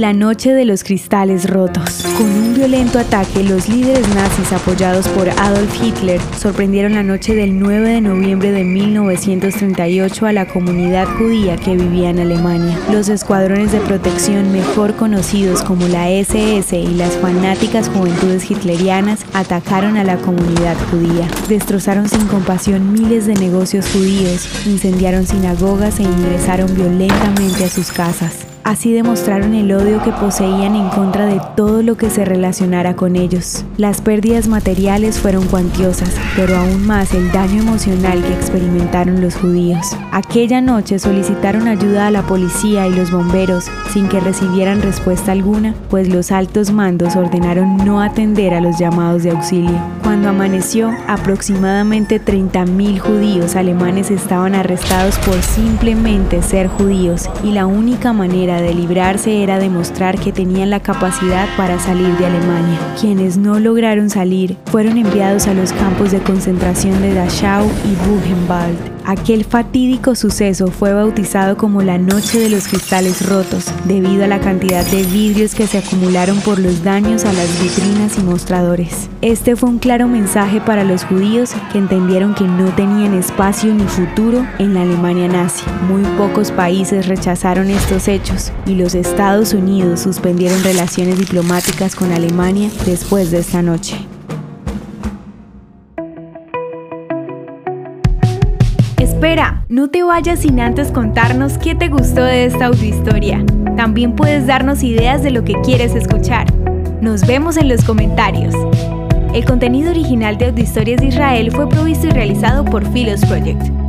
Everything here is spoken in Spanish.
La noche de los cristales rotos. Con un violento ataque, los líderes nazis apoyados por Adolf Hitler sorprendieron la noche del 9 de noviembre de 1938 a la comunidad judía que vivía en Alemania. Los escuadrones de protección mejor conocidos como la SS y las fanáticas juventudes hitlerianas atacaron a la comunidad judía. Destrozaron sin compasión miles de negocios judíos, incendiaron sinagogas e ingresaron violentamente a sus casas. Así demostraron el odio que poseían en contra de todo lo que se relacionara con ellos. Las pérdidas materiales fueron cuantiosas, pero aún más el daño emocional que experimentaron los judíos. Aquella noche solicitaron ayuda a la policía y los bomberos sin que recibieran respuesta alguna, pues los altos mandos ordenaron no atender a los llamados de auxilio. Cuando amaneció, aproximadamente 30.000 judíos alemanes estaban arrestados por simplemente ser judíos y la única manera de librarse era demostrar que tenían la capacidad para salir de Alemania. Quienes no lograron salir fueron enviados a los campos de concentración de Dachau y Buchenwald. Aquel fatídico suceso fue bautizado como la Noche de los Cristales Rotos, debido a la cantidad de vidrios que se acumularon por los daños a las vitrinas y mostradores. Este fue un claro mensaje para los judíos que entendieron que no tenían espacio ni futuro en la Alemania nazi. Muy pocos países rechazaron estos hechos y los Estados Unidos suspendieron relaciones diplomáticas con Alemania después de esta noche. Espera, no te vayas sin antes contarnos qué te gustó de esta audiohistoria. También puedes darnos ideas de lo que quieres escuchar. Nos vemos en los comentarios. El contenido original de Audiohistorias de Israel fue provisto y realizado por Philos Project.